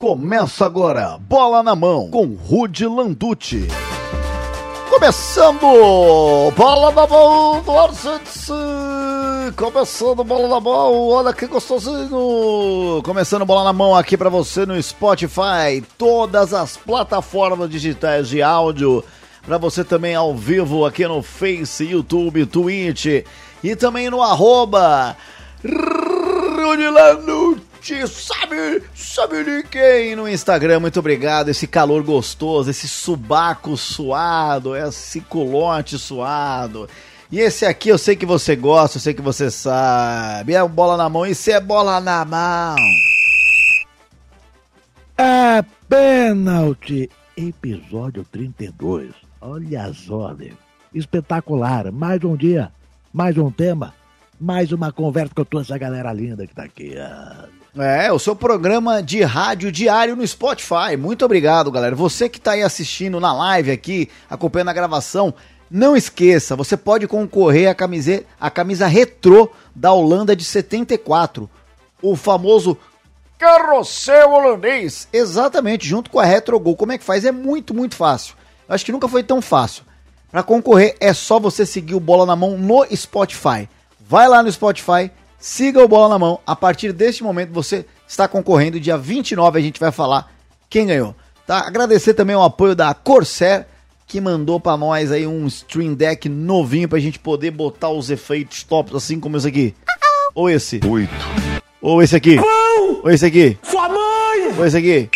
Começa agora, bola na mão, com Rude Landucci. Começando, bola na mão do Argentino. Começando, bola na mão, olha que gostosinho. Começando, bola na mão aqui para você no Spotify, todas as plataformas digitais de áudio. Para você também ao vivo aqui no Face, YouTube, Twitch e também no arroba Rude Landucci sabe, sabe de quem no Instagram. Muito obrigado. Esse calor gostoso, esse subaco suado, esse culote suado. E esse aqui eu sei que você gosta, eu sei que você sabe. É bola na mão, isso é bola na mão. É pênalti. Episódio 32. Olha só. Espetacular. Mais um dia, mais um tema, mais uma conversa com toda essa galera linda que tá aqui. É, o seu programa de rádio diário no Spotify. Muito obrigado, galera. Você que está aí assistindo na live aqui, acompanhando a gravação, não esqueça, você pode concorrer à camiseta, à camisa retrô da Holanda de 74. O famoso carrossel holandês. Exatamente, junto com a Retrogol. Como é que faz? É muito, muito fácil. Eu acho que nunca foi tão fácil. Para concorrer é só você seguir o Bola na Mão no Spotify. Vai lá no Spotify, siga o Bola na Mão. A partir deste momento você está concorrendo. Dia 29 a gente vai falar quem ganhou. Tá? Agradecer também o apoio da Corsair, que mandou para nós aí um Stream Deck novinho pra gente poder botar os efeitos tops, assim como esse aqui. Ou esse. Oito. Ou esse aqui. Ou esse aqui. Sua mãe! Ou esse aqui.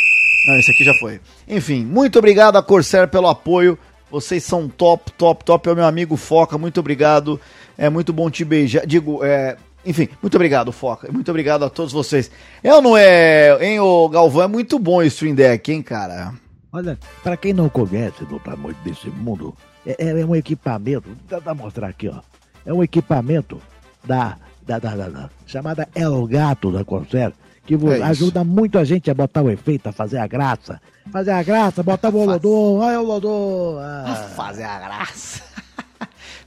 Não, esse aqui já foi. Enfim, muito obrigado a Corsair pelo apoio. Vocês são top, top, top. É o meu amigo Foca, muito obrigado. É muito bom te beijar. Digo, é. Enfim, muito obrigado, Foca. Muito obrigado a todos vocês. É ou não é, hein, ô Galvão? É muito bom esse Stream Deck, hein, cara? Olha, para quem não conhece do tamanho desse mundo, é, é um equipamento. Dá mostrar aqui, ó. É um equipamento da, da, da, da- da- chamada El Gato da Corsair, que É ajuda muito a gente a botar o efeito, a fazer a graça. Fazer a graça, botar o Olodô, ai Olodô. Ah. Fazer a graça.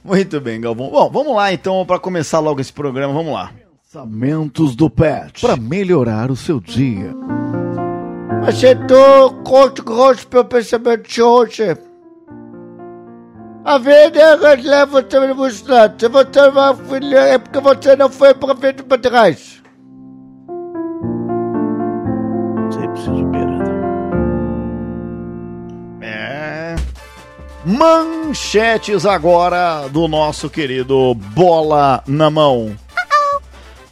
Muito bem, Galvão. Bom, vamos lá então para começar logo esse programa. Vamos lá. Pensamentos do Pet para melhorar o seu dia. Acertou conto grosso pelo pensamento de hoje. A vida leva você no mostrado. Se você vai filha, é porque você não foi para frente para trás. Manchetes agora do nosso querido Bola na Mão.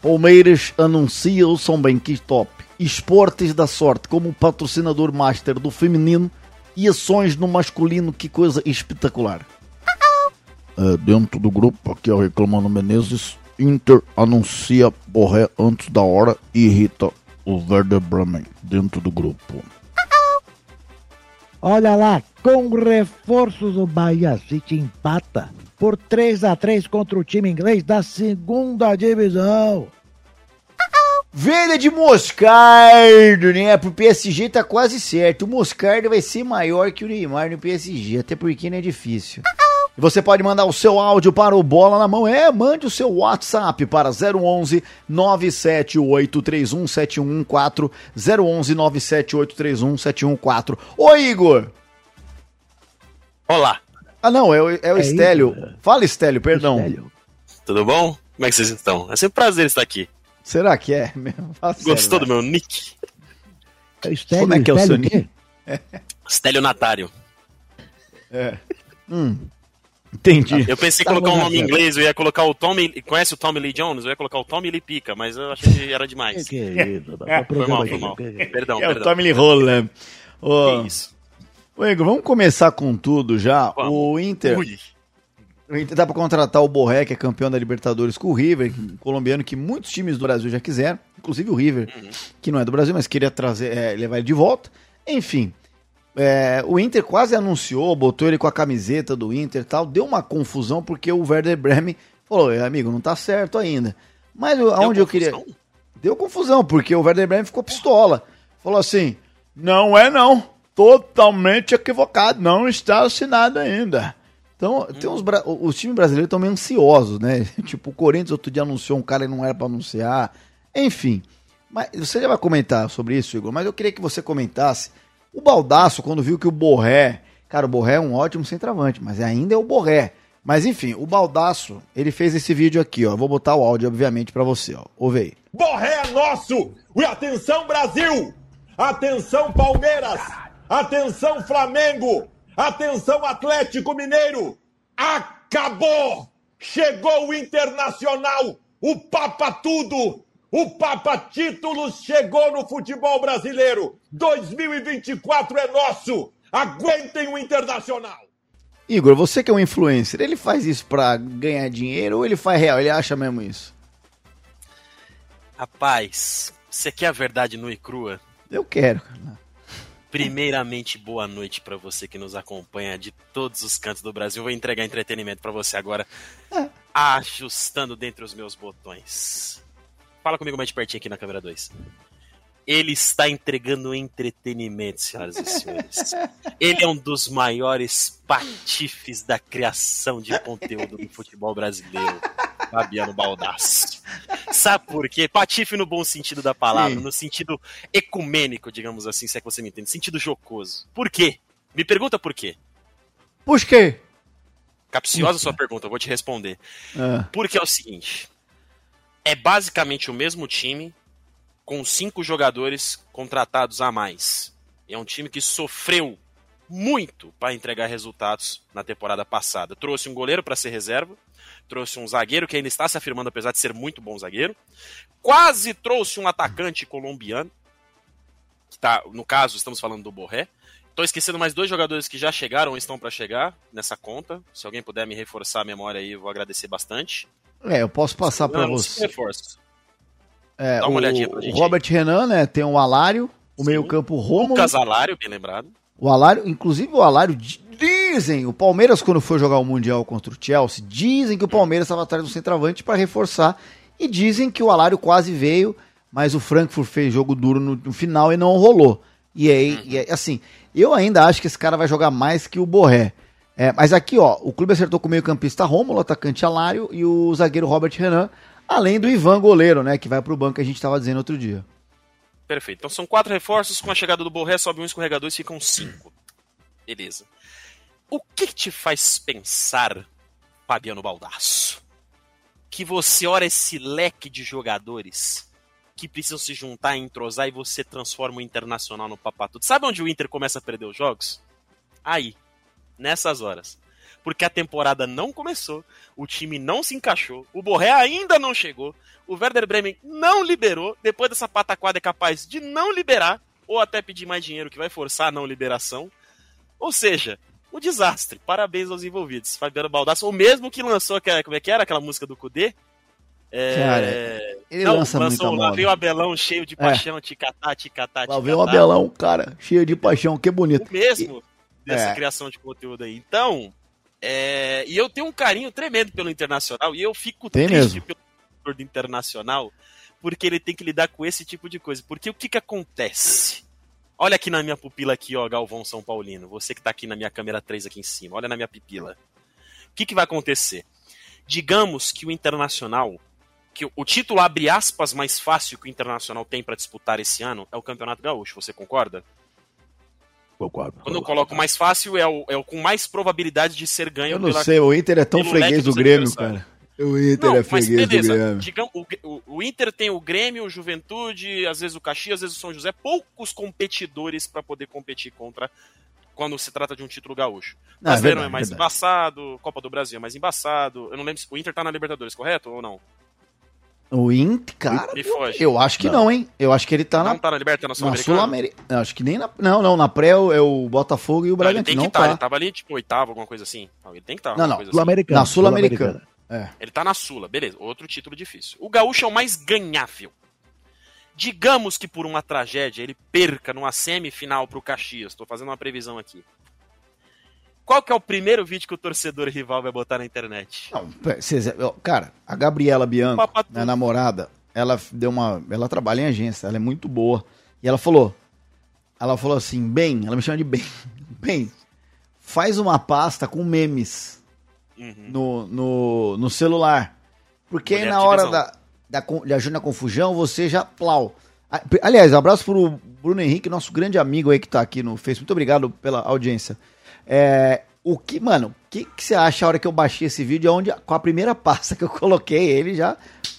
Palmeiras anuncia o São Benquim Top. Esportes da Sorte como patrocinador master do feminino e ações no masculino. Que coisa espetacular. É, dentro do grupo, aqui é o Reclamando Menezes, Inter anuncia Borré antes da hora e irrita o Werder Bremen dentro do grupo. Olha lá, com reforços o Bahia City empata por 3 a 3 contra o time inglês da segunda divisão. Venda de Moscardo, né? Pro PSG tá quase certo. O Moscardo vai ser maior que o Neymar no PSG, até porque não é difícil. E você pode mandar o seu áudio para o Bola na Mão. É, mande o seu WhatsApp para 011 97831 7114 011 97831 7114. Ô Igor! Olá, Ah não, é o, é o É Estélio. Igor. Fala Estélio, perdão. Sério? tudo bom? Como é que vocês estão? É sempre um prazer estar aqui. Será que é? Fala sério, Gostou do meu nick? Estélio, Como é que é o Estélio seu quê? Stélio Natário. Entendi. Eu pensei em Tá colocar um nome em inglês, eu ia colocar o Tommy. Conhece o Tommy Lee Jones? Eu ia colocar o Tommy Lee Pica, mas eu achei que era demais. que é isso? Foi mal, foi mal. Perdão, É o perdão. Tommy Lee Holland. Ô, Que isso? Ô, Igor, vamos começar com tudo já. Vamos. O Inter, Ui. o Inter dá pra contratar o Borré, que é campeão da Libertadores, com o River, que- um colombiano que muitos times do Brasil já quiseram, inclusive o River, que não é do Brasil, mas queria trazer, é, levar ele de volta. Enfim, é, o Inter quase anunciou, botou ele com a camiseta do Inter e tal, deu uma confusão porque o Werder Bremen falou, "É, amigo, não tá certo ainda. Mas o- aonde eu queria... confusão? Deu confusão, porque o Werder Bremen ficou pistola. Falou assim: não é não. Totalmente equivocado. Não está assinado ainda. Então, tem uns bra- os times brasileiros estão meio ansiosos, né? tipo, o Corinthians outro dia anunciou um cara e não era pra anunciar. Enfim. Mas você já vai comentar sobre isso, Igor, mas eu queria que você comentasse. O Baldaço, quando viu que o Borré. Cara, o Borré é um ótimo centroavante, mas ainda é o Borré. Mas enfim, o Baldaço, ele fez esse vídeo aqui, ó. Vou botar o áudio, obviamente, pra você, ó. Ouve aí. Borré é nosso! E atenção, Brasil! Atenção, Palmeiras! Atenção, Flamengo! Atenção, Atlético Mineiro! Acabou! Chegou o Internacional! O Papa Tudo! O Papa Títulos chegou no futebol brasileiro! 2024 é nosso! Aguentem o Internacional! Igor, você que é um influencer, ele faz isso pra ganhar dinheiro ou ele faz real? Ele acha mesmo isso? Rapaz, você quer a verdade nua e crua? Eu quero, cara. Primeiramente, boa noite pra você que nos acompanha de todos os cantos do Brasil. Vou entregar entretenimento pra você agora, ajustando dentre os meus botões. Fala comigo mais de pertinho aqui na câmera 2. Ele está entregando entretenimento, senhoras e senhores. Ele é um dos maiores patifes da criação de conteúdo do futebol brasileiro. Fabiano Baldasso. Sabe por quê? Patife no bom sentido da palavra, Sim. no sentido ecumênico, digamos assim, se é que você me entende, sentido jocoso. Por quê? Me pergunta por quê. Por quê? Capciosa sua pergunta, eu vou te responder. Ah, Porque é o seguinte: é basicamente o mesmo time com cinco jogadores contratados a mais. É um time que sofreu muito para entregar resultados na temporada passada. Trouxe um goleiro para ser reserva, trouxe um zagueiro que ainda está se afirmando apesar de ser muito bom zagueiro, quase trouxe um atacante colombiano, que tá, no caso estamos falando do Borré. Tô esquecendo mais dois jogadores que já chegaram ou estão para chegar nessa conta. Se alguém puder me reforçar a memória aí, eu vou agradecer bastante. É, eu posso passar pra Não, você. É, Dá uma o, olhadinha pra gente Robert Renan, né? Tem o Alário, o meio-campo Romulo. Lucas Alário, bem lembrado. O Alário, inclusive o Alário, di- dizem, o Palmeiras, quando foi jogar o Mundial contra o Chelsea, dizem que o Palmeiras estava atrás do centroavante para reforçar. E dizem que o Alário quase veio, mas o Frankfurt fez jogo duro no, no final e não rolou. E aí, e aí, assim, eu ainda acho que esse cara vai jogar mais que o Borré. É, mas aqui, ó, o clube acertou com o meio-campista Rômulo, atacante Alário e o zagueiro Robert Renan, além do Ivan, goleiro, né, que vai pro banco que a gente estava dizendo outro dia. Perfeito. Então são quatro reforços, com a chegada do Borré sobe um escorregador e ficam cinco. Beleza. O que te faz pensar, Fabiano Baldasso, que você olha esse leque de jogadores que precisam se juntar entrosar e você transforma o Internacional no papatudo? Sabe onde o Inter começa a perder os jogos? Aí. Nessas horas. Porque a temporada não começou, o time não se encaixou, o Borré ainda não chegou, o Werder Bremen não liberou, depois dessa pataquada é capaz de não liberar, ou até pedir mais dinheiro que vai forçar a não liberação. Ou seja, um desastre. Parabéns aos envolvidos. Fabiano Baldasso, o mesmo que lançou, aquela- como é que era aquela música do Kudê? É... Cara, Ele Não, lança lançou muita Lá veio o Abelão cheio de paixão, ticatá, ticatá, Lá ticatá. vem o Abelão, cara, cheio de paixão, que bonito. O mesmo dessa É. criação de conteúdo aí. Então, é, e eu tenho um carinho tremendo pelo Internacional e eu fico Tem triste mesmo. pelo do Internacional porque ele tem que lidar com esse tipo de coisa. Porque o que que acontece? Olha aqui na minha pupila aqui, ó, Galvão São Paulino. Você que tá aqui na minha câmera 3 aqui em cima. Olha na minha pupila. O que que vai acontecer? Digamos que o Internacional que o título abre aspas mais fácil que o Internacional tem para disputar esse ano é o Campeonato Gaúcho, você concorda? Concordo. Quando eu coloco mais fácil, é o, é o com mais probabilidade de ser ganho Eu não sei, o Inter é tão freguês do Grêmio, cara. O Inter Não, é freguês do. Grêmio. Digamos, o, o, o Inter tem o Grêmio, o Juventude, às vezes o Caxias, às vezes o São José. Poucos competidores para poder competir contra quando se trata de um título gaúcho. Não, é Brasileiro é, verdade, mais verdade. embaçado, Copa do Brasil é mais embaçado. Eu não lembro se o Inter tá na Libertadores, correto ou não? O Inter, cara, Me foge. eu acho que não, hein? Eu acho que ele tá não na, tá na Libertadores, na na Sul-Americana? Sul-Americana. Acho que nem na. Não, não, na pré é o Botafogo e o Não, ele Bragantino. tem que Não estar, tá. ele tava ali, tipo, oitavo, alguma coisa assim. Não, ele tem que estar. Não, não, coisa assim. Sul-Americana. Na Sul-Americana. É. Ele tá na Sula, beleza. Outro título difícil. O Gaúcho é o mais ganhável. Digamos que por uma tragédia ele perca numa semifinal pro Caxias. Tô fazendo uma previsão aqui. Qual que é o primeiro vídeo que o torcedor rival vai botar na internet? Não, cara, a Gabriela Bianco, minha namorada, ela deu uma. Ela trabalha em agência, ela é muito boa. E ela falou. Ela falou assim, bem, ela me chama de bem. Bem, faz uma pasta com memes Uhum. no, no, no celular. Porque aí Mulher na de hora da, da, de ajuda na confusão, você já plau. Aliás, abraço pro Bruno Henrique, nosso grande amigo aí que tá aqui no Facebook. Muito obrigado pela audiência. É, o que, mano, o que, que você acha a hora que eu baixei esse vídeo? Onde, com a primeira pasta que eu coloquei, ele já.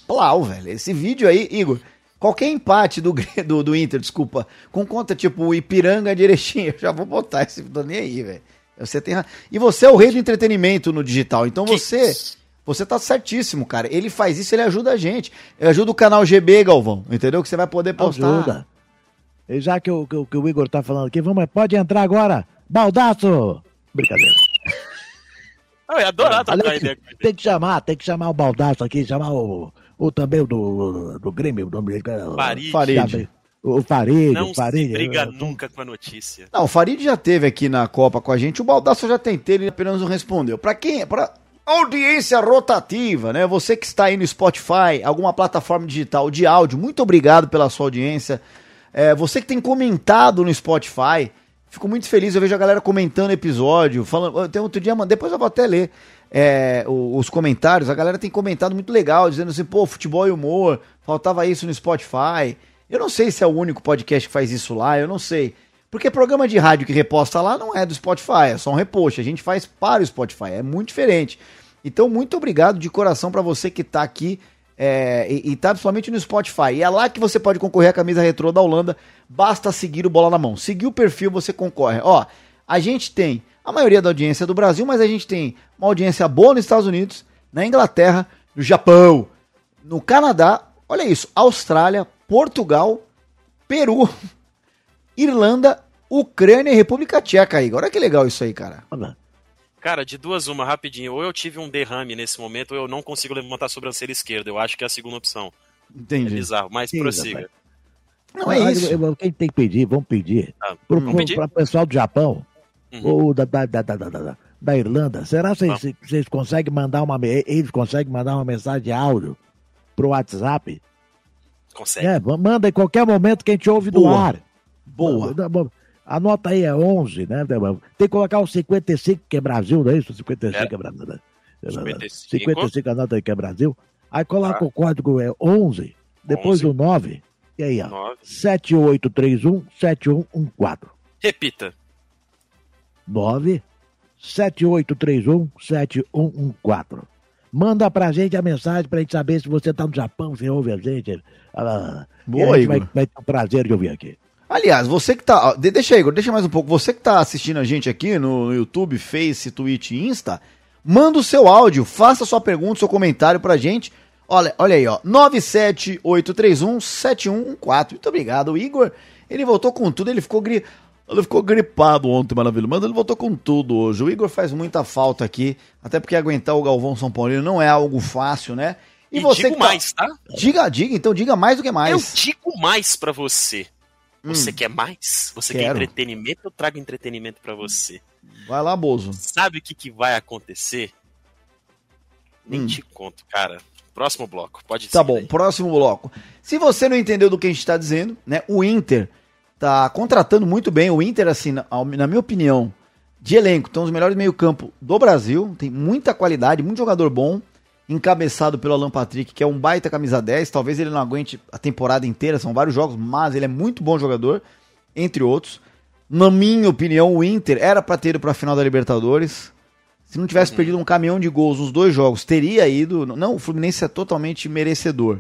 Plau, velho. Esse vídeo aí, Igor. Qualquer empate do, do, do Inter, desculpa, com conta tipo Ipiranga de Erechim, eu já vou botar esse. Tô nem aí, velho. Você tem E você é o rei do entretenimento no digital. Então você. Você tá certíssimo, cara. Ele faz isso, ele ajuda a gente. Ele ajuda o canal GB, Galvão. Entendeu? Que você vai poder postar. Ajuda. E já que o, que, o- que o Igor tá falando aqui, vamos, pode entrar agora. Baldaço! Brincadeira. Ah, eu ia adorar trocar Aliás, ideia tem que chamar, tem que chamar o Baldaço aqui, chamar o, o também o do, do Grêmio, o nome dele, o- Farid. Farid. O Farid, Não o Farid. se briga eu- nunca com a notícia. Não, o Farid já teve aqui na Copa com a gente. O Baldasso já tentei, ele apenas não respondeu. Pra quem? Pra audiência rotativa, né? Você que está aí no Spotify, alguma plataforma digital de áudio, muito obrigado pela sua audiência. É, você que tem comentado no Spotify, fico muito feliz. Eu vejo a galera comentando episódio, falando. Tem outro dia, depois eu vou até ler é, os comentários. A galera tem comentado muito legal, dizendo assim, pô, futebol e humor, faltava isso no Spotify. Eu não sei se é o único podcast que faz isso lá, eu não sei. Porque programa de rádio que reposta lá não é do Spotify, é só um repost. A gente faz para o Spotify, é muito diferente. Então, muito obrigado de coração para você que tá aqui é, e, e tá principalmente no Spotify. E é lá que você pode concorrer à camisa retrô da Holanda. Basta seguir o Bola na Mão. Seguir o perfil, você concorre. Ó, a gente tem a maioria da audiência do Brasil, mas a gente tem uma audiência boa nos Estados Unidos, na Inglaterra, no Japão, no Canadá, olha isso, Austrália, Portugal, Peru, Irlanda, Ucrânia e República Tcheca aí. Olha que legal isso aí, cara. Olha, Cara, de duas, uma, rapidinho. Ou eu tive um derrame nesse momento, ou eu não consigo levantar a sobrancelha esquerda. Eu acho que é a segunda opção. É Entendi. bizarro, mas Sim, prossiga. Não é isso. eu- eu- Quem tem que pedir, vamos pedir. Ah, Pro, vamos pro, pedir? pro pessoal do Japão Uhum. ou da, da, da, da, da, da- da Irlanda, será que vocês, vocês conseguem mandar uma. Eles conseguem mandar uma mensagem de áudio pro WhatsApp? Consegue. É, manda em qualquer momento que a gente ouve do Boa. ar. Boa. Anota aí, é 11, né? Tem que colocar o 55, que é Brasil, não é isso? 55 é, É. Brasil. né? 55. 55, anota aí que é Brasil. Aí coloca Tá. o código é 11, depois 11. do 9, e aí, ó. Nove. 7831-7114. Repita. 9 7831-7114. Manda pra gente a mensagem pra gente saber se você tá no Japão, se ouve a gente. Ah, Boa, e a gente vai, vai ter o prazer de ouvir aqui. Aliás, você que tá. ó, Deixa aí, Igor, deixa mais um pouco. Você que tá assistindo a gente aqui no YouTube, Face, Twitch e Insta, manda o seu áudio, faça sua pergunta, seu comentário pra gente. Olha, olha aí, ó. 978317114. Muito obrigado, o Igor. Ele voltou com tudo, ele ficou gri... Ele ficou gripado ontem, maravilhoso, mas ele voltou com tudo hoje. O Igor faz muita falta aqui, até porque aguentar o Galvão São Paulino não é algo fácil, né? E, você digo tá- mais, tá? Diga, diga, então diga mais do que Eu mais. digo mais pra você. Você Hum. quer mais? Você quer Quero. entretenimento? Eu trago entretenimento pra você. Vai lá, Bozo. Sabe o que, que vai acontecer? Nem Hum. te conto, cara. Próximo bloco, pode Tá bom, próximo bloco. Se você não entendeu do que a gente tá dizendo, né? O Inter tá contratando muito bem. O Inter, assim, na, na minha opinião, de elenco, estão os melhores meio-campo do Brasil. Tem muita qualidade, muito jogador bom. Encabeçado pelo Alan Patrick, que é um baita camisa 10. Talvez ele não aguente a temporada inteira, são vários jogos, mas ele é muito bom jogador, entre outros. Na minha opinião, o Inter era pra ter ido pra final da Libertadores. Se não tivesse perdido um caminhão de gols nos dois jogos, teria ido. Não, o Fluminense é totalmente merecedor.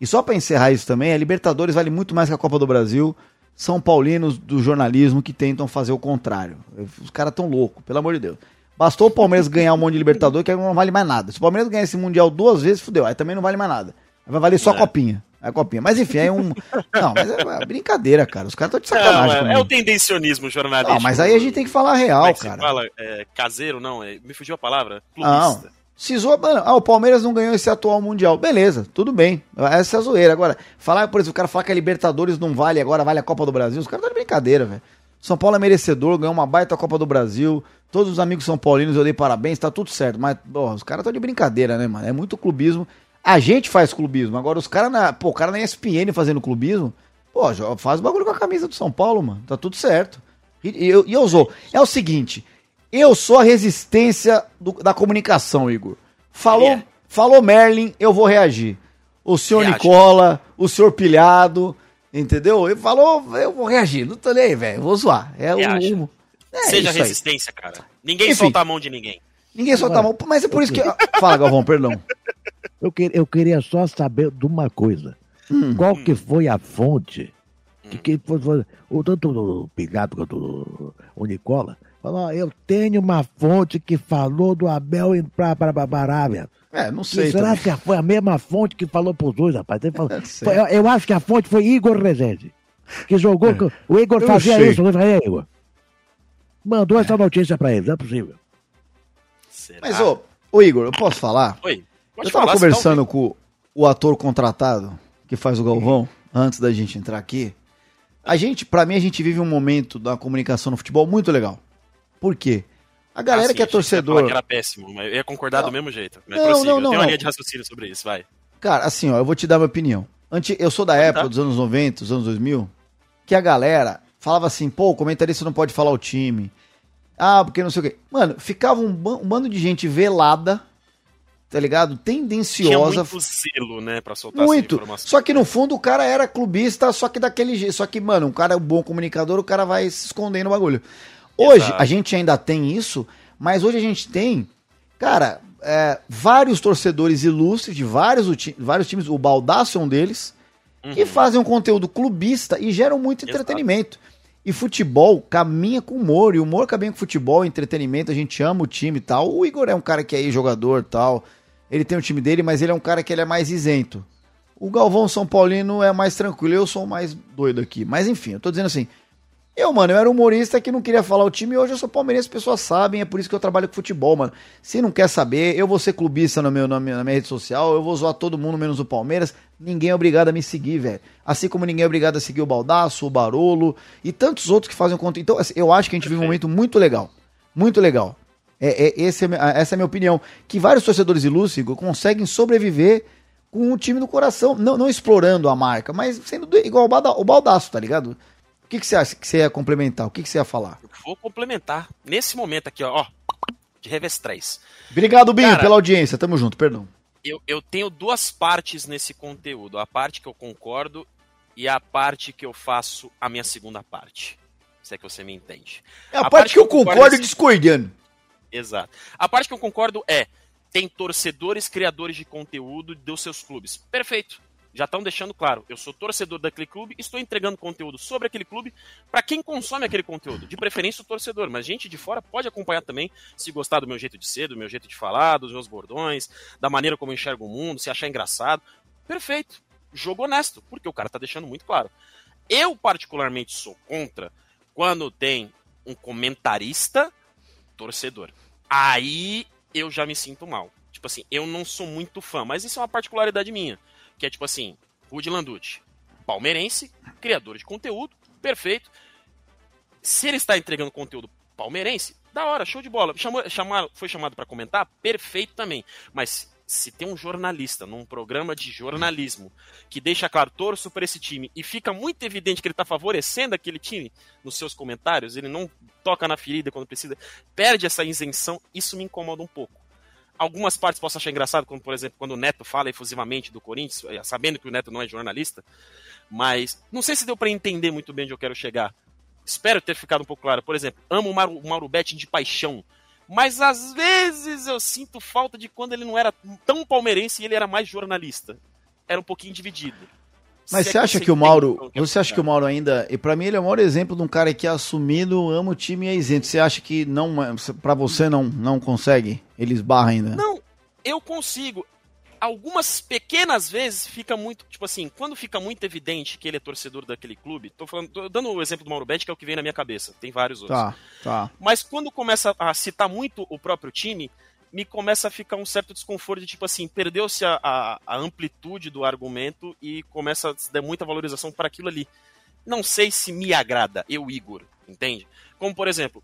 E só pra encerrar isso também, a Libertadores vale muito mais que a Copa do Brasil. São paulinos do jornalismo que tentam fazer o contrário. Os caras tão loucos, pelo amor de Deus. Bastou o Palmeiras ganhar um monte de Libertadores que aí não vale mais nada. Se o Palmeiras ganhar esse Mundial duas vezes, fudeu. Aí também não vale mais nada. Aí vai valer só a É. copinha. É a copinha. Mas enfim, é um. Não, mas é brincadeira, cara. Os caras estão de sacanagem. Não, é, é o tendencionismo jornalístico. Não, mas aí a gente tem que falar real, é cara. fala? É, caseiro, não? é- me fugiu a palavra? Não. Clubista. Se zoa, mano, ah, o Palmeiras não ganhou esse atual Mundial. Beleza, tudo bem. Essa é a zoeira. Agora, falar, por exemplo, o cara falar que a Libertadores não vale agora, vale a Copa do Brasil, os caras estão de brincadeira, velho. São Paulo é merecedor, ganhou uma baita Copa do Brasil. Todos os amigos são paulinos, eu dei parabéns, tá tudo certo. Mas, ó, os caras estão de brincadeira, né, mano? É muito clubismo. A gente faz clubismo. Agora, os caras na. Pô, o cara na ESPN fazendo clubismo. Pô, faz bagulho com a camisa do São Paulo, mano. Tá tudo certo. E eu, e eu sou. É o seguinte. Eu sou a resistência do- da comunicação, Igor. Falou, Ele é. falou Merlin, eu vou reagir. O senhor Reage. Nicola, o senhor Pilhado, Entendeu? Ele falou, eu vou reagir, não tô nem aí, velho, vou zoar. É o. É Seja isso aí. resistência, cara. Ninguém Enfim. solta a mão de ninguém. Ninguém solta a mão, mas é por isso que. Fala, Galvão, perdão. Eu, que- eu queria só saber de uma coisa. Hum. Qual que foi a fonte que quem foi, foi- o tanto o Pigato quanto o- o Nicola falou, ó, eu tenho uma fonte que falou do Abel indo pra, pra, pra, pra Arábia. É, não E sei. será também. que foi a mesma fonte que falou pros dois, rapaz? Ele falou- sei. foi- eu, eu acho que a fonte foi Igor Rezende. Que jogou. com- O Igor É. Eu fazia sei. isso, não fazia, Igor? Mandou essa notícia pra eles, não é possível. Será? Mas, ô, ô Igor, eu posso falar? Oi. Pode eu tava falar, você tá conversando com o ator contratado que faz o Galvão, antes da gente entrar aqui. A gente, pra mim, a gente vive um momento da comunicação no futebol muito legal. Por quê? A galera Ah, sim, que é torcedor. Que era péssimo, mas eu ia concordar Não. do mesmo jeito. Mas Não, prossiga, não, eu não, tenho uma não. linha de raciocínio sobre isso, vai. Cara, assim, ó, eu vou te dar minha opinião. Antes, eu sou da época tá. dos anos 90, dos anos 2000, que a galera falava assim, pô, o comentarista não pode falar o time. Ah, porque não sei o quê. Mano, ficava um, um bando de gente velada, tá ligado? Tinha Tendenciosa. muito zelo, né, pra soltar Muito. Só que no fundo o cara era clubista, só que daquele jeito. Só que, mano, um cara é um bom comunicador, o cara vai se esconder no bagulho. Hoje Exato. a gente ainda tem isso, mas hoje a gente tem, cara, é, vários torcedores ilustres de vários, vários times, o Baldaço é um deles, que Uhum. fazem um conteúdo clubista e geram muito Exato. entretenimento. E futebol caminha com humor, e humor caminha com futebol, entretenimento, a gente ama o time e tal. O Igor é um cara que é jogador e tal. Ele tem o time dele, mas ele é um cara que ele é mais isento. O Galvão São Paulino é mais tranquilo, eu sou o mais doido aqui. Mas enfim, eu tô dizendo assim. Eu, mano, eu era humorista que não queria falar o time e hoje eu sou palmeirense, as pessoas sabem, é por isso que eu trabalho com futebol, mano. Se não quer saber, eu vou ser clubista no meu, na, minha, na minha rede social, eu vou zoar todo mundo menos o Palmeiras. Ninguém é obrigado a me seguir, velho. Assim como ninguém é obrigado a seguir o Baldaço, o Barolo e tantos outros que fazem conteúdo. Então, assim, eu acho que a gente vive um momento muito legal. Muito legal. É, é- esse é essa é a minha opinião. Que vários torcedores Igor, conseguem sobreviver com o time no coração. Não, não explorando a marca, mas sendo do- igual o Baldaço, tá ligado? O que, que você acha que você ia complementar? O que, que você ia falar? Eu Vou complementar. Nesse momento aqui, ó, ó de revés 3. Obrigado, Binho, Cara- pela audiência. Tamo junto, perdão. Eu, eu tenho duas partes nesse conteúdo. A parte que eu concordo e a parte que eu faço a minha segunda parte. Se é que você me entende. É a, A parte, parte que eu que eu concordo concordo é discordando. Exato. A parte que eu concordo é: tem torcedores, criadores de conteúdo dos seus clubes. Perfeito. Já estão deixando claro. Eu sou torcedor daquele clube, estou entregando conteúdo sobre aquele clube para quem consome aquele conteúdo. De preferência o torcedor, mas gente de fora pode acompanhar também, se gostar do meu jeito de ser, do meu jeito de falar, dos meus bordões, da maneira como eu enxergo o mundo, se achar engraçado. Perfeito. Jogo honesto, porque o cara tá deixando muito claro. Eu, particularmente, sou contra quando tem um comentarista torcedor. Aí eu já me sinto mal. Tipo assim, eu não sou muito fã, mas isso é uma particularidade minha. Que é tipo assim, Rudy Landucci, palmeirense, criador de conteúdo, perfeito. Se ele está entregando conteúdo palmeirense, da hora, show de bola. Chamou, chamar, foi chamado para comentar, perfeito também. Mas se tem um jornalista num programa de jornalismo que deixa claro, torço para esse time e fica muito evidente que ele está favorecendo aquele time nos seus comentários, ele não toca na ferida quando precisa, perde essa isenção, isso me incomoda um pouco. Algumas partes posso achar engraçado, como por exemplo, quando o Neto fala efusivamente do Corinthians, eh, sabendo que o Neto não é jornalista, mas não sei se deu para entender muito bem onde eu quero chegar. Espero ter ficado um pouco claro. Por exemplo, amo o Mauro, o Mauro Betting de paixão, mas às vezes eu sinto falta de quando ele não era tão palmeirense e ele era mais jornalista. Era um pouquinho dividido. Mas Se você é acha que o Mauro. Você acha que o Mauro ainda. E pra mim ele é o maior exemplo de um cara que é assumido, ama o time e é isento. Você acha que não. Pra você não, não consegue? Ele esbarra ainda? Não, eu consigo. Algumas pequenas vezes fica muito, tipo assim, quando fica muito evidente que ele é torcedor daquele clube, tô falando, tô dando o exemplo do Mauro Betti, que é o que vem na minha cabeça, tem vários outros. Tá, tá. Mas quando começa a citar muito o próprio time, me começa a ficar um certo desconforto de tipo assim, perdeu-se a, a, a amplitude do argumento e começa a dar muita valorização para aquilo ali. Não sei se me agrada, eu, Igor, entende? Como por exemplo,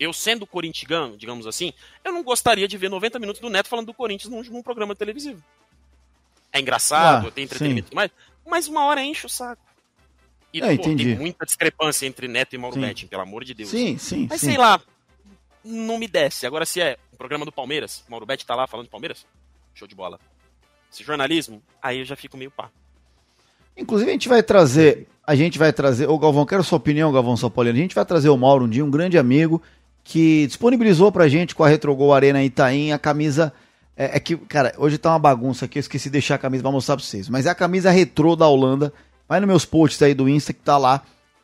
eu sendo corintigano, digamos assim, eu não gostaria de ver 90 minutos do Neto falando do Corinthians num, num programa televisivo. É engraçado, Ah, tem entretenimento, mas, mas uma hora enche o saco. E É, pô, tem muita discrepância entre Neto e Mauro Sim. Betting, pelo amor de Deus. Sim, sim. Mas sim. sei lá, não me desce. Agora, se é um programa do Palmeiras, o Mauro Betti tá lá falando de Palmeiras, show de bola. Se jornalismo, aí eu já fico meio pá. Inclusive a gente vai trazer, a gente vai trazer, ô Galvão, quero sua opinião, Galvão São Paulino. A gente vai trazer o Mauro um dia, um grande amigo, que disponibilizou pra gente com a Retrogol Arena Itaim a camisa. É, é que, cara, hoje tá uma bagunça aqui, eu esqueci de deixar a camisa, vou mostrar pra vocês. Mas é a camisa retrô da Holanda. Vai nos meus posts aí do Insta que tá lá,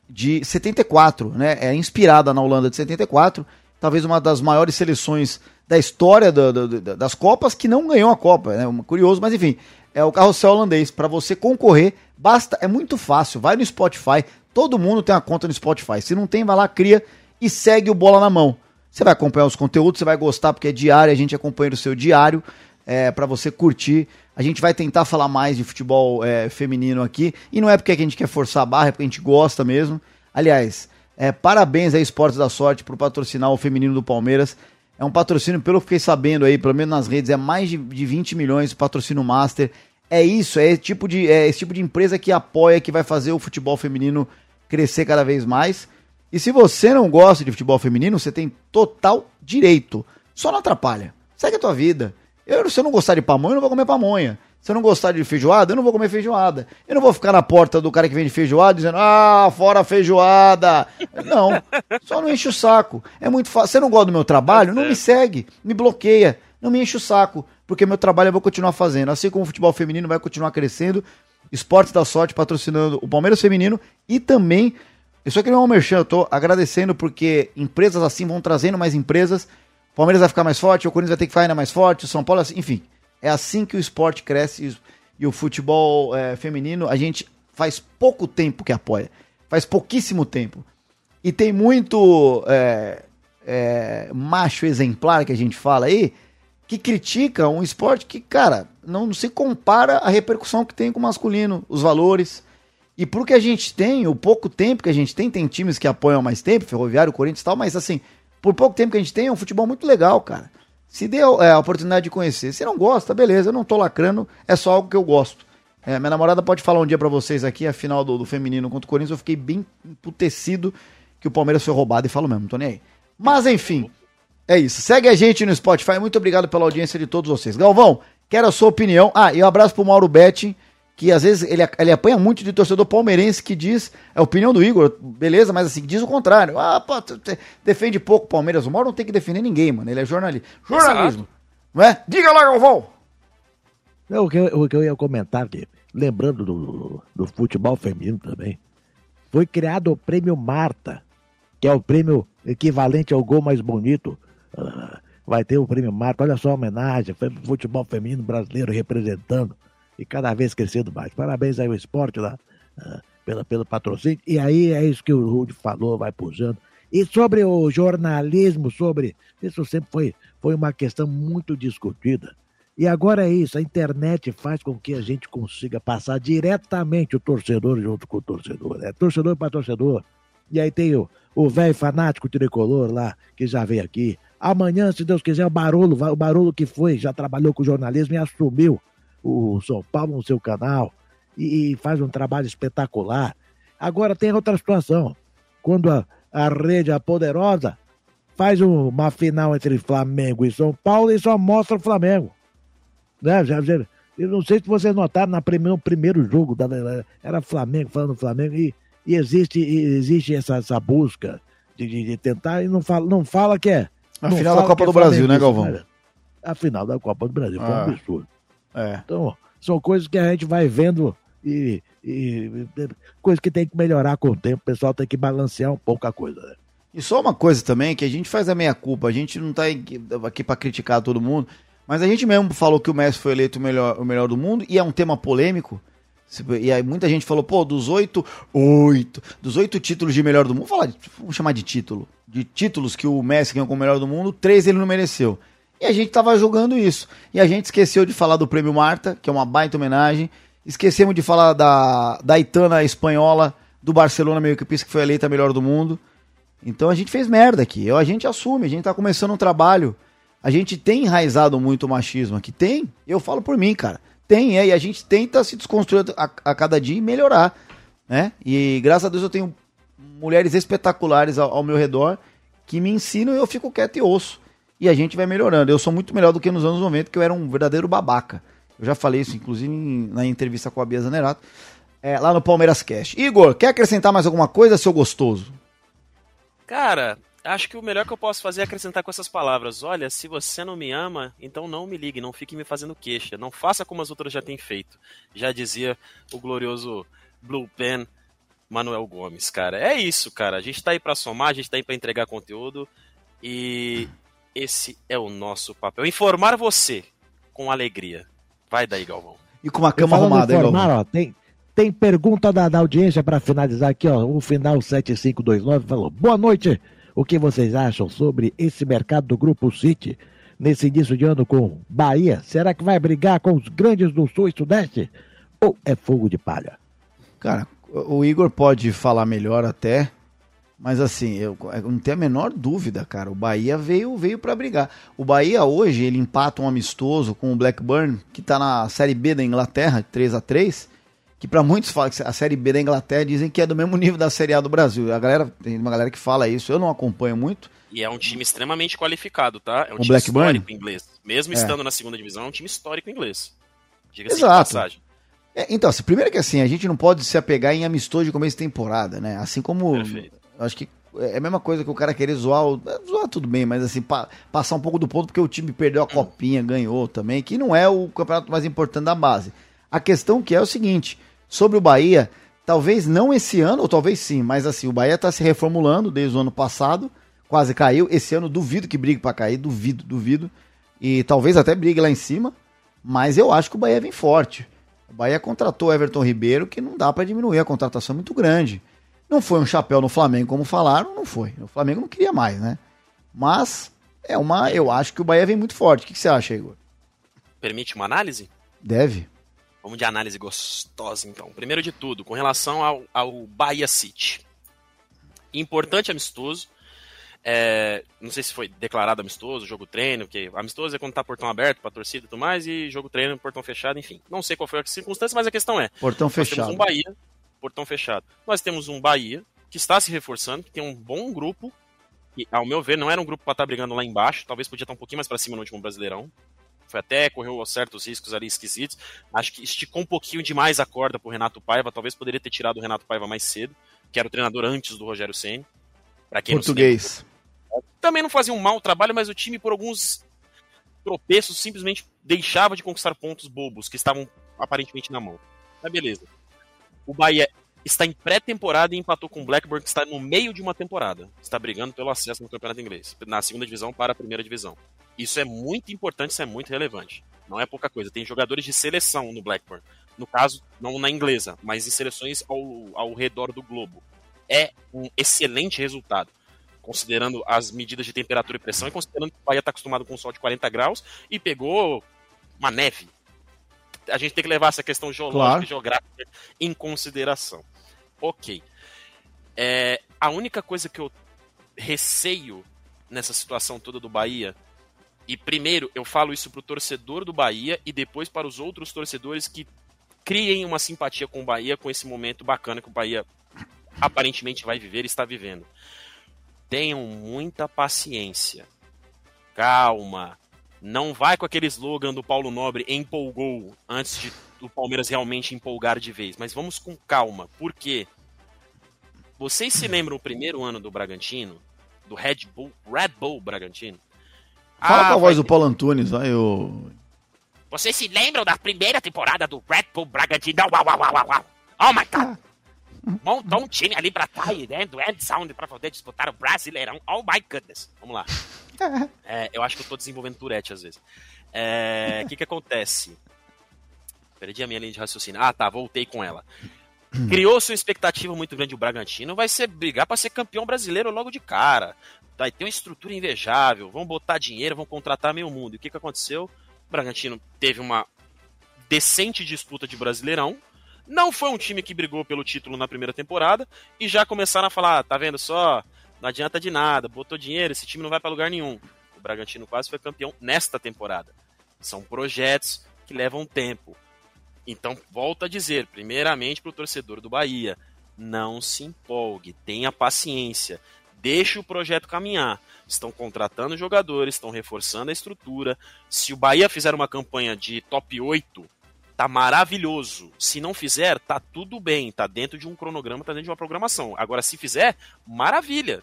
de 74, né? É inspirada na Holanda de 74. Talvez uma das maiores seleções da história das Copas que não ganhou a Copa. Né? curioso, mas enfim, é o carrossel holandês. Para você concorrer, basta, é muito fácil. Vai no Spotify, todo mundo tem uma conta no Spotify. Se não tem, vai lá, cria e segue o Bola na Mão. Você vai acompanhar os conteúdos, você vai gostar porque é diário, a gente acompanha o seu diário é, para você curtir. A gente vai tentar falar mais de futebol é, feminino aqui. E não é porque a gente quer forçar a barra, é porque a gente gosta mesmo. Aliás, é, parabéns aí, Esportes da Sorte, por patrocinar o feminino do Palmeiras. É um patrocínio, pelo que fiquei sabendo aí, pelo menos nas redes, é mais de, de 20 milhões patrocínio master. É isso, é esse, tipo de, é esse tipo de empresa que apoia, que vai fazer o futebol feminino crescer cada vez mais. E se você não gosta de futebol feminino, você tem total direito. Só não atrapalha. Segue a tua vida. Eu, se eu não gostar de pamonha, eu não vou comer pamonha. Se eu não gostar de feijoada, eu não vou comer feijoada. Eu não vou ficar na porta do cara que vende feijoada dizendo, ah, fora feijoada. Não, só não enche o saco. É muito fácil. Você não gosta do meu trabalho? Não me segue, me bloqueia. Não me enche o saco, porque meu trabalho eu vou continuar fazendo. Assim como o futebol feminino vai continuar crescendo, Esportes da Sorte patrocinando o Palmeiras Feminino e também, eu só queria um merchan, eu tô agradecendo porque empresas assim vão trazendo mais empresas, o Palmeiras vai ficar mais forte, o Corinthians vai ter que ficar ainda mais forte, o São Paulo, assim, enfim, é assim que o esporte cresce e o futebol é, feminino, a gente faz pouco tempo que apoia. Faz pouquíssimo tempo. E tem muito é, é, macho exemplar que a gente fala aí, que critica um esporte que, cara, não se compara a repercussão que tem com o masculino, os valores. E pro que a gente tem, o pouco tempo que a gente tem, tem times que apoiam mais tempo, Ferroviário, Corinthians e tal, mas assim, por pouco tempo que a gente tem, é um futebol muito legal, cara. Se deu é, a oportunidade de conhecer. Se não gosta, beleza, eu não tô lacrando, é só algo que eu gosto. É, minha namorada pode falar um dia para vocês aqui, a final do, do, feminino contra o Corinthians, eu fiquei bem emputecido que o Palmeiras foi roubado e falo mesmo, não tô nem aí. Mas enfim, é isso. Segue a gente no Spotify, muito obrigado pela audiência de todos vocês. Galvão, quero a sua opinião. Ah, e um abraço pro Mauro Betti que às vezes ele, ele apanha muito de torcedor palmeirense que diz, é a opinião do Igor, beleza, mas assim, diz o contrário. Ah, pô, defende pouco o Palmeiras. O Mauro não tem que defender ninguém, mano. Ele é jornalista. Jornalismo. Exato. Não é? Diga lá, Galvão! Não, o, que eu, o que eu ia comentar aqui, lembrando do, do futebol feminino também, foi criado o prêmio Marta, que é o prêmio equivalente ao gol mais bonito. Uh, vai ter o prêmio Marta, olha só a homenagem, foi futebol feminino brasileiro representando e cada vez crescendo mais. Parabéns aí ao esporte lá, uh, pela, pelo patrocínio. E aí é isso que o Rude falou, vai puxando. E sobre o jornalismo, sobre. Isso sempre foi, foi uma questão muito discutida. E agora é isso, a internet faz com que a gente consiga passar diretamente o torcedor junto com o torcedor. É né? torcedor para torcedor. E aí tem o velho fanático tricolor lá, que já veio aqui. Amanhã, se Deus quiser, o Barolo, o Barolo que foi, já trabalhou com jornalismo e assumiu o São Paulo no seu canal e, e faz um trabalho espetacular. Agora tem outra situação. Quando a, a rede, a poderosa, faz uma final entre Flamengo e São Paulo e só mostra o Flamengo. Né? Já, já, eu não sei se vocês notaram na primeiro, primeiro jogo, da, era Flamengo falando Flamengo, e, e existe, e existe essa, essa busca de, de, de, tentar, e não fala, não fala que é. A final da Copa é do Brasil, né, Galvão? Né? A final da Copa do Brasil, ah. foi um ah. absurdo. É. Então, são coisas que a gente vai vendo e, e, e coisas que tem que melhorar com o tempo. O pessoal tem que balancear um pouco a coisa. Né? E só uma coisa também, que a gente faz a meia culpa, a gente não tá aqui para criticar todo mundo, mas a gente mesmo falou que o Messi foi eleito o melhor, o melhor do mundo, e é um tema polêmico. E aí muita gente falou, pô, dos oito, oito, dos oito títulos de melhor do mundo, vamos, falar, vamos chamar de título, de títulos que o Messi ganhou como melhor do mundo, três ele não mereceu. E a gente tava jogando isso. E a gente esqueceu de falar do Prêmio Marta, que é uma baita homenagem. Esquecemos de falar da, da Itana espanhola, do Barcelona meio que que foi eleita a melhor do mundo. Então a gente fez merda aqui. A gente assume, a gente tá começando um trabalho. A gente tem enraizado muito o machismo aqui. Tem. Eu falo por mim, cara. Tem, é. E a gente tenta se desconstruir a, a cada dia e melhorar. Né? E graças a Deus eu tenho mulheres espetaculares ao, ao meu redor que me ensinam e eu fico quieto e ouço e a gente vai melhorando. Eu sou muito melhor do que nos anos 90, que eu era um verdadeiro babaca. Eu já falei isso, inclusive, na entrevista com a Bia Zanerato. é, lá no Palmeiras Cast. Igor, quer acrescentar mais alguma coisa, seu gostoso? Cara, acho que o melhor que eu posso fazer é acrescentar com essas palavras. Olha, se você não me ama, então não me ligue, não fique me fazendo queixa. Não faça como as outras já têm feito. Já dizia o glorioso Blue Pen Manuel Gomes, cara. É isso, cara. A gente tá aí pra somar, a gente tá aí pra entregar conteúdo. E esse é o nosso papel. Informar você com alegria. Vai daí, Galvão. E com uma cama arrumada, hein, informar, Galvão? ó, tem, tem pergunta da, da audiência para finalizar aqui, ó. O final 7529 falou: Boa noite. O que vocês acham sobre esse mercado do Grupo City nesse início de ano com Bahia? Será que vai brigar com os grandes do Sul e Sudeste? Ou é fogo de palha? Cara, o o Igor pode falar melhor até, mas assim, eu, eu não tenho a menor dúvida, cara. O Bahia veio veio para brigar. O Bahia hoje, ele empata um amistoso com o Blackburn, que tá na Série B da Inglaterra, 3 a 3 que para muitos falam que a Série B da Inglaterra dizem que é do mesmo nível da Série A do Brasil. A galera, tem uma galera que fala isso, eu não acompanho muito. E é um time extremamente qualificado, tá? É um O time Blackburn? histórico inglês. Mesmo É. estando na segunda divisão, é um time histórico inglês. Diga-se de passagem. É, então, assim, primeiro que assim, a gente não pode se apegar em amistoso de começo de temporada, né? Assim como. Perfeito. Acho que é a mesma coisa que o cara querer zoar. é, Zoar tudo bem, mas assim, pa- passar um pouco do ponto porque o time perdeu a copinha, ganhou também, que não é o campeonato mais importante da base. A questão que é o seguinte: sobre o Bahia, talvez não esse ano, ou talvez sim, mas assim, o Bahia tá se reformulando desde o ano passado, quase caiu. Esse ano duvido que brigue pra cair, duvido, duvido. E talvez até brigue lá em cima, mas eu acho que o Bahia vem forte. O Bahia contratou Everton Ribeiro, que não dá pra diminuir, a contratação é muito grande. Não foi um chapéu no Flamengo, como falaram, não foi. O Flamengo não queria mais, né? Mas é uma. Eu acho que o Bahia vem muito forte. O que, que você acha, Igor? Permite uma análise? Deve. Vamos de análise gostosa, então. Primeiro de tudo, com relação ao, ao Bahia City. Importante amistoso. É, não sei se foi declarado amistoso, jogo treino, porque amistoso é quando tá portão aberto pra torcida e tudo mais, e jogo treino, portão fechado, enfim. Não sei qual foi a circunstância, mas a questão é: Portão fechado. um Bahia, portão fechado. Nós temos um Bahia que está se reforçando, que tem um bom grupo, que, ao meu ver, não era um grupo pra estar brigando lá embaixo, talvez podia estar um pouquinho mais pra cima no último Brasileirão. Foi até, correu certos riscos ali esquisitos. Acho que esticou um pouquinho demais a corda pro Renato Paiva, talvez poderia ter tirado o Renato Paiva mais cedo, que era o treinador antes do Rogério Ceni. Para quem não se lembra, Português. também não fazia um mau trabalho, mas o time, por alguns tropeços, simplesmente deixava de conquistar pontos bobos que estavam aparentemente na mão. Mas beleza. O Bahia está em pré-temporada e empatou com o Blackburn, que está no meio de uma temporada. Está brigando pelo acesso no campeonato inglês, na segunda divisão para a primeira divisão. Isso é muito importante, isso é muito relevante. Não é pouca coisa. Tem jogadores de seleção no Blackburn. No caso, não na inglesa, mas em seleções ao, ao redor do globo. É um excelente resultado considerando as medidas de temperatura e pressão, e considerando que o Bahia está acostumado com um sol de 40 graus e pegou uma neve. A gente tem que levar essa questão geológica Claro. e geográfica em consideração. Ok. É, a única coisa que eu receio nessa situação toda do Bahia, e primeiro eu falo isso pro torcedor do Bahia e depois para os outros torcedores que criem uma simpatia com o Bahia, com esse momento bacana que o Bahia aparentemente vai viver e está vivendo tenham muita paciência. Calma. Não vai com aquele slogan do Paulo Nobre empolgou antes de o Palmeiras realmente empolgar de vez. Mas vamos com calma. Por quê? Vocês se lembram o primeiro ano do Bragantino? Do Red Bull, Red Bull Bragantino? Fala com a voz vai do Paulo Antunes, vai, o. Vocês se lembram da primeira temporada do Red Bull Bragantino? Uau, uau, uau, uau, uau. Oh my god! Montou um time ali pra trás, né? Do End Sound pra poder disputar o Brasileirão. Oh my goodness. Vamos lá. É, eu acho que eu tô desenvolvendo Tourette às vezes. É, O que que acontece? Perdi a minha linha de raciocínio. Ah, tá, voltei com ela. Criou-se uma expectativa muito grande. O Bragantino vai ser brigar para ser campeão brasileiro logo de cara. Vai ter uma estrutura invejável. Vão botar dinheiro, vão contratar meio mundo. E o que, que aconteceu? O Bragantino teve uma decente disputa de brasileirão. Não foi um time que brigou pelo título na primeira temporada. E já começaram a falar: ah, tá vendo só? Não adianta de nada, botou dinheiro, esse time não vai para lugar nenhum. O Bragantino quase foi campeão nesta temporada. São projetos que levam tempo. Então, volto a dizer, primeiramente para o torcedor do Bahia, não se empolgue, tenha paciência, deixe o projeto caminhar. Estão contratando jogadores, estão reforçando a estrutura. Se o Bahia fizer uma campanha de top 8, tá maravilhoso. Se não fizer, tá tudo bem, tá dentro de um cronograma, tá dentro de uma programação. Agora, se fizer, maravilha.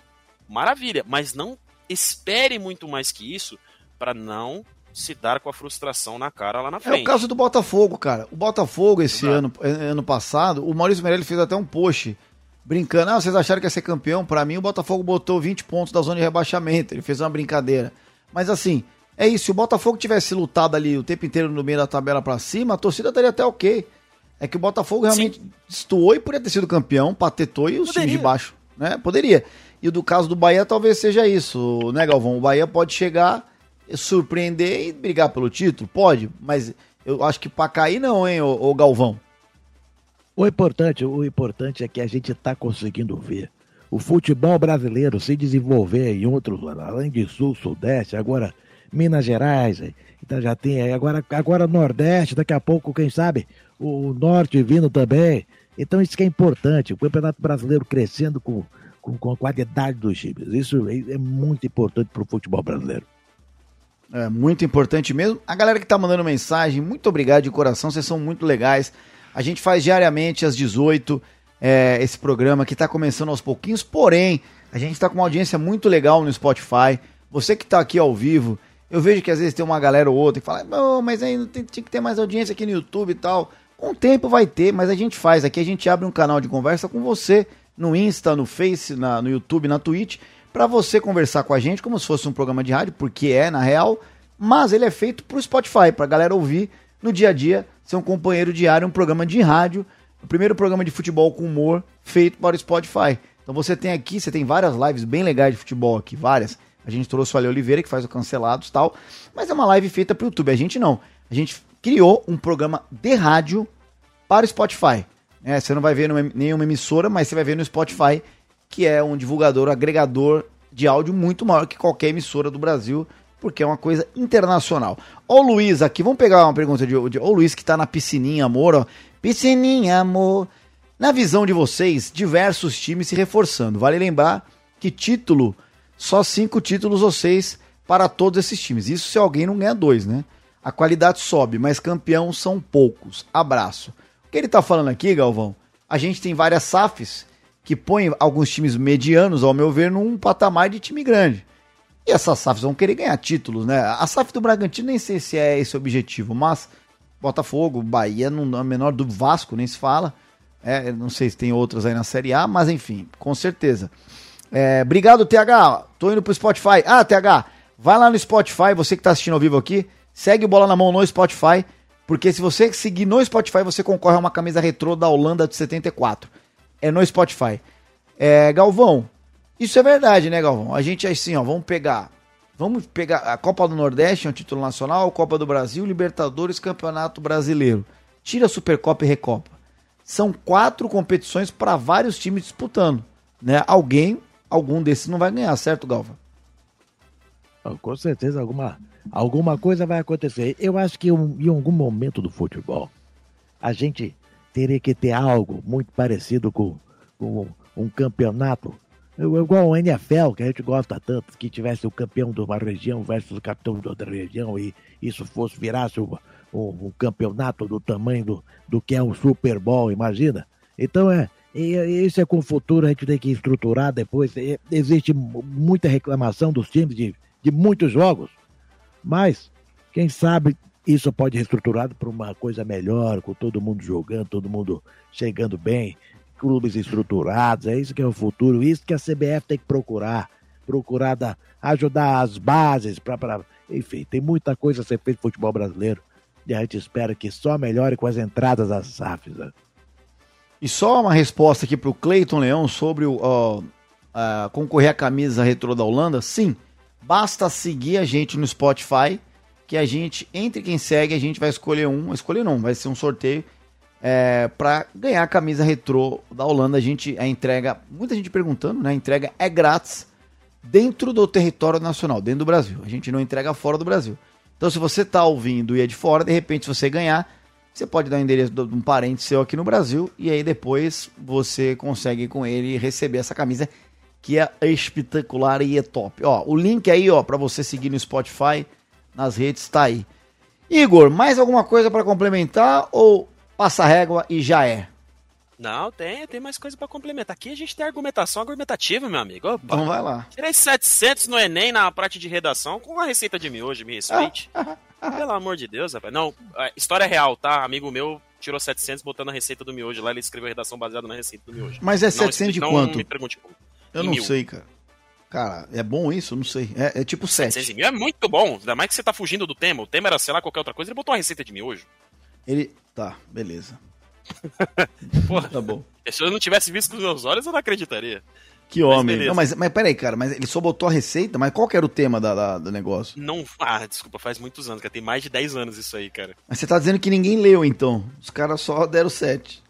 Maravilha, mas não espere muito mais que isso para não se dar com a frustração na cara lá na É frente. o caso do Botafogo, cara. O Botafogo, esse Exato. ano, eh, ano passado, o Maurício Meirelles fez até um post brincando. Ah, vocês acharam que ia ser campeão? Pra mim, o Botafogo botou 20 pontos da zona de rebaixamento. Ele fez uma brincadeira. Mas assim, é isso. Se o Botafogo tivesse lutado ali o tempo inteiro no meio da tabela pra cima, a torcida estaria até ok. É que o Botafogo realmente destoou e poderia ter sido campeão, patetou e os times de Poderia. baixo, né? Poderia. E do caso do Bahia talvez seja isso, né, Galvão? O Bahia pode chegar, surpreender e brigar pelo título? Pode, mas eu acho que pra cair não, hein, ô, Galvão? O importante, o importante é que a gente está conseguindo ver o futebol brasileiro se desenvolver em outros, além de Sul, Sudeste, agora Minas Gerais, então já tem agora, agora Nordeste, daqui a pouco, quem sabe, o Norte vindo também. Então isso que é importante, o Campeonato Brasileiro crescendo com, com, com a qualidade dos times. Isso é, é muito importante para o futebol brasileiro. É muito importante mesmo. A galera que tá mandando mensagem, muito obrigado de coração, vocês são muito legais. A gente faz diariamente às 18 é, esse programa que tá começando aos pouquinhos, porém, a gente tá com uma audiência muito legal no Spotify. Você que tá aqui ao vivo, eu vejo que às vezes tem uma galera ou outra que fala, não, mas aí tem, tinha que ter mais audiência aqui no YouTube e tal. Com o tempo vai ter, mas a gente faz. Aqui a gente abre um canal de conversa com você no Insta, no Face, na, no YouTube, na Twitch, para você conversar com a gente como se fosse um programa de rádio, porque é na real, mas ele é feito pro Spotify, pra galera ouvir no dia a dia, ser um companheiro diário, um programa de rádio, o primeiro programa de futebol com humor feito para o Spotify. Então você tem aqui, você tem várias lives bem legais de futebol aqui, várias. A gente trouxe o Ale Oliveira, que faz o Cancelados e tal, mas é uma live feita pro YouTube. A gente não. A gente criou um programa de rádio para o Spotify. É, você não vai ver numa- nenhuma emissora, mas você vai ver no Spotify, que é um divulgador, agregador de áudio muito maior que qualquer emissora do Brasil, porque é uma coisa internacional. O Luiz aqui, vamos pegar uma pergunta de, de o Luiz que tá na piscininha, amor, ó. Piscininha, amor. Na visão de vocês, diversos times se reforçando. Vale lembrar que título, só cinco títulos ou seis para todos esses times. Isso se alguém não ganha dois, né? A qualidade sobe, mas campeão são poucos. Abraço. O que ele tá falando aqui, Galvão? A gente tem várias SAFs que põem alguns times medianos, ao meu ver, num patamar de time grande. E essas SAFs vão querer ganhar títulos, né? A SAF do Bragantino nem sei se é esse o objetivo, mas Botafogo, Bahia, não é menor do Vasco, nem se fala. É, não sei se tem outras aí na Série A, mas enfim, com certeza. É, obrigado, TH. Tô indo pro Spotify. Ah, TH, vai lá no Spotify, você que tá assistindo ao vivo aqui, segue o Bola na Mão no Spotify, porque se você seguir no Spotify, você concorre a uma camisa retrô da Holanda de 74. É no Spotify. É, Galvão, isso é verdade, né, Galvão? A gente assim, ó, vamos pegar. Vamos pegar a Copa do Nordeste, é um título nacional, Copa do Brasil, Libertadores, Campeonato Brasileiro. Tira a Supercopa e Recopa. São quatro competições para vários times disputando, né? Alguém, algum desses não vai ganhar, certo, Galvão? Com certeza alguma, alguma coisa vai acontecer. Eu acho que em algum momento do futebol a gente teria que ter algo muito parecido com, com um campeonato, igual o NFL, que a gente gosta tanto, que tivesse o campeão de uma região versus o campeão de outra região e isso fosse virasse um, um- um campeonato do tamanho do, do que é um Super Bowl, imagina? Então é. E, isso é com o futuro, a gente tem que estruturar depois. Existe mu- muita reclamação dos times de, de muitos jogos, mas quem sabe isso pode ser estruturado para uma coisa melhor, com todo mundo jogando, todo mundo chegando bem, clubes estruturados, é isso que é o futuro, isso que a CBF tem que procurar, procurar dar, ajudar as bases para, enfim, tem muita coisa a ser feita no futebol brasileiro. E a gente espera que só melhore com as entradas das SAFs. né? E só uma resposta aqui pro Cleiton Leão sobre o concorrer à camisa retrô da Holanda. Sim, basta seguir a gente no Spotify, que a gente, entre quem segue, a gente vai escolher um. Escolher não, vai ser um sorteio é, para ganhar a camisa retrô da Holanda. A gente, a entrega, muita gente perguntando, né? A entrega é grátis dentro do território nacional, dentro do Brasil. A gente não entrega fora do Brasil. Então, se você tá ouvindo e é de fora, de repente, se você ganhar, você pode dar o endereço de um parente seu aqui no Brasil e aí depois você consegue com ele receber essa camisa que é espetacular e é top. Ó, o link aí, ó, para você seguir no Spotify, nas redes tá aí. Igor, mais alguma coisa pra complementar ou passa a régua e já é? Não, tem, tem mais coisa pra complementar. Aqui a gente tem argumentação argumentativa, meu amigo. Opa. Então vai lá. Tirei 700 no Enem na parte de redação com a receita de miojo, me respeite. Pelo amor de Deus, rapaz. Não, é, história real, tá? Amigo meu tirou 700 botando a receita do miojo lá, ele escreveu a redação baseada na receita do miojo. Mas é Não 700 de não quanto? me pergunte como. Eu não mil. sei, cara. Cara, é bom isso? Eu Não sei. É, é tipo 7. 700 mil é muito bom, ainda mais que você tá fugindo do tema. O tema era, sei lá, qualquer outra coisa, ele botou uma receita de miojo. Ele. Tá, beleza. Porra, Tá bom. se eu não tivesse visto com os meus olhos, eu não acreditaria. Que homem. beleza. não, mas, mas peraí, cara, mas ele só botou a receita, mas qual que era o tema da, da- do negócio? Não. Ah, desculpa, faz muitos anos, cara. Tem mais de 10 anos isso aí, cara. Mas você tá dizendo que ninguém leu, então. Os caras só deram 7.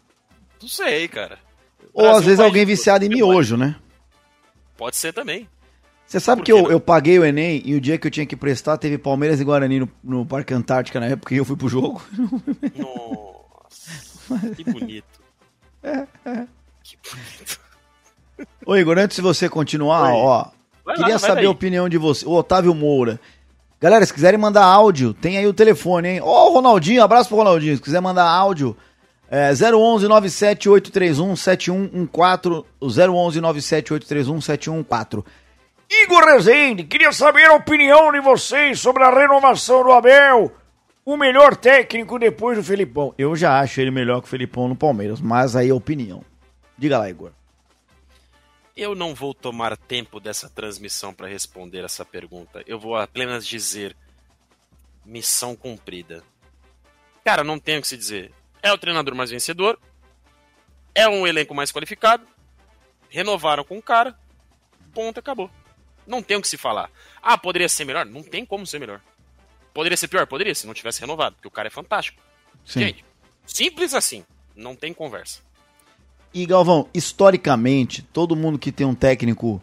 Não sei, cara. Ou Brasil às vezes alguém viciado em miojo, né? Pode ser também. Você sabe que que eu, não? eu paguei o Enem e o dia que eu tinha que prestar teve Palmeiras e Guarani no, no Parque Antártica na época e eu fui pro jogo. Nossa. Que bonito. Que bonito. Ô Igor, antes de você continuar, Oi. ó, Vai lá, queria vai saber daí. a opinião de você. O Otávio Moura. Galera, se quiserem mandar áudio, tem aí o telefone, hein? Ó, o Ronaldinho, abraço pro Ronaldinho. Se quiser mandar áudio, é 011 97831 7114. O 011 97831 7114. Igor Rezende, queria saber a opinião de vocês sobre a renovação do Abel. O melhor técnico depois do Felipão. Eu já acho ele melhor que o Felipão no Palmeiras, mas aí é opinião. Diga lá, Igor. Eu não vou tomar tempo dessa transmissão para responder essa pergunta. Eu vou apenas dizer: missão cumprida. Cara, não tenho o que se dizer. É o treinador mais vencedor. É um elenco mais qualificado. Renovaram com o cara. Ponto, acabou. Não tem o que se falar. Ah, poderia ser melhor? Não tem como ser melhor. Poderia ser pior? Poderia, se não tivesse renovado, porque o cara é fantástico. Sim. Gente, simples assim. Não tem conversa. E Galvão, historicamente, todo mundo que tem um técnico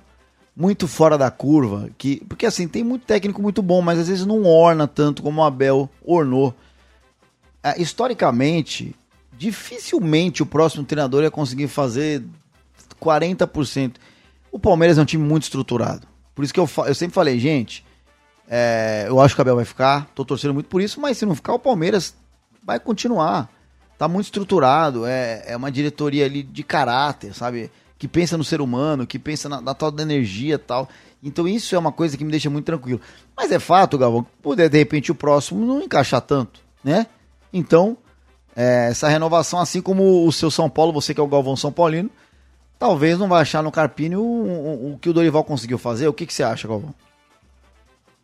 muito fora da curva, que porque assim, tem muito técnico muito bom, mas às vezes não orna tanto como o Abel ornou. Ah, historicamente, dificilmente o próximo treinador ia conseguir fazer 40%. O Palmeiras é um time muito estruturado. Por isso que eu, eu sempre falei, gente, é, eu acho que o Abel vai ficar, tô torcendo muito por isso, mas se não ficar, o Palmeiras vai continuar. Tá muito estruturado, é, é uma diretoria ali de caráter, sabe? Que pensa no ser humano, que pensa na, na tal da energia e tal. Então isso é uma coisa que me deixa muito tranquilo. Mas é fato, Galvão, que poder de repente o próximo não encaixar tanto, né? Então, é, essa renovação, assim como o seu São Paulo, você que é o Galvão São Paulino, talvez não vai achar no Carpini o, o- o que o Dorival conseguiu fazer. O que, que você acha, Galvão?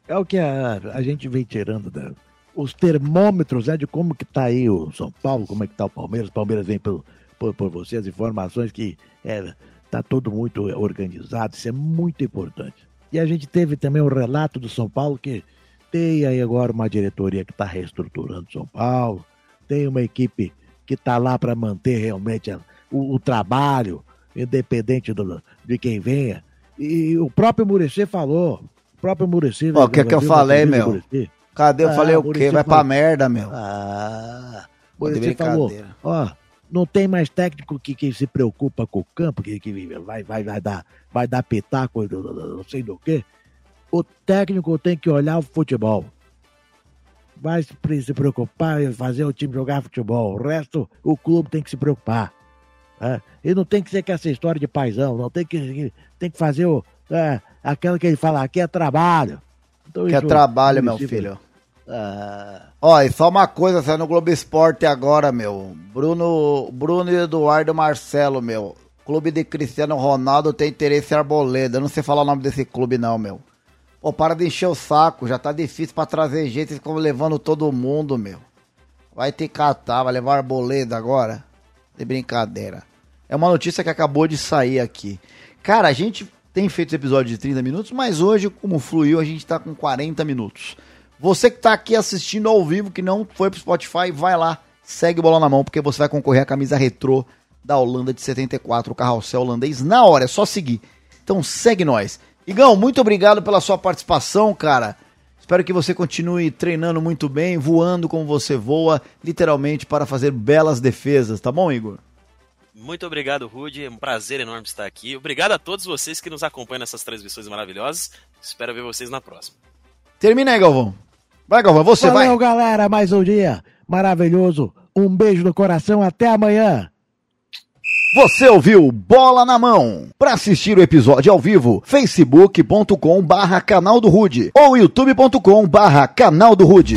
É o que a, a gente vem tirando da- os termômetros né, de como que tá aí o São Paulo, como é que tá o Palmeiras. O Palmeiras vem pelo, por, por você as informações que é, tá tudo muito organizado, isso é muito importante. E a gente teve também o relato do São Paulo que tem aí agora uma diretoria que está reestruturando São Paulo, tem uma equipe que está lá para manter realmente a- o, o trabalho, independente do- de quem venha. E o próprio Muricy falou, o próprio Muricy... Ó, o que é que eu falei, meu? Muricy? Cadê? Eu Ah, falei o quê? Vai falou. pra merda, meu. Ah, você falou, ó, não tem mais técnico que, que se preocupa com o campo, que, que vai, vai, vai, dar, vai dar pitaco, não sei do que. O técnico tem que olhar o futebol. Vai se pre- se preocupar em fazer o time jogar futebol. O resto, o clube tem que se preocupar. né? E não tem que ser com essa história de paizão, não tem que, tem que fazer o, é, aquela que ele fala, aqui é trabalho. Então, Que é trabalho, meu filho. Ah, Ó, e só uma coisa, saiu no Globo Esporte agora, meu. Bruno, Bruno e Eduardo Marcelo, meu. Clube de Cristiano Ronaldo tem interesse em Arboleda. Eu não sei falar o nome desse clube, não, meu. Pô, para de encher o saco. Já tá difícil pra trazer gente. Ficam levando todo mundo, meu. Vai ter catar, vai levar Arboleda agora? De brincadeira. É uma notícia que acabou de sair aqui. Cara, a gente tem feito episódio de 30 minutos, mas hoje, como fluiu, a gente tá com 40 minutos. Você que tá aqui assistindo ao vivo, que não foi pro Spotify, vai lá, segue o Bola na Mão, porque você vai concorrer à camisa retrô da Holanda de 74, o carrossel holandês, na hora, é só seguir. Então segue nós. Igão, muito obrigado pela sua participação, cara. Espero que você continue treinando muito bem, voando como você voa, literalmente para fazer belas defesas, tá bom, Igor? Muito obrigado, Rude. É um prazer enorme estar aqui. Obrigado a todos vocês que nos acompanham nessas transmissões maravilhosas. Espero ver vocês na próxima. Termina aí, Galvão. Vai, Galvão, você Valeu, vai. galera, mais um dia maravilhoso. Um beijo no coração, até amanhã. Você ouviu Bola na Mão. Para assistir o episódio ao vivo, facebook.com barra canal do Rude ou youtube.com barra canal do Rude.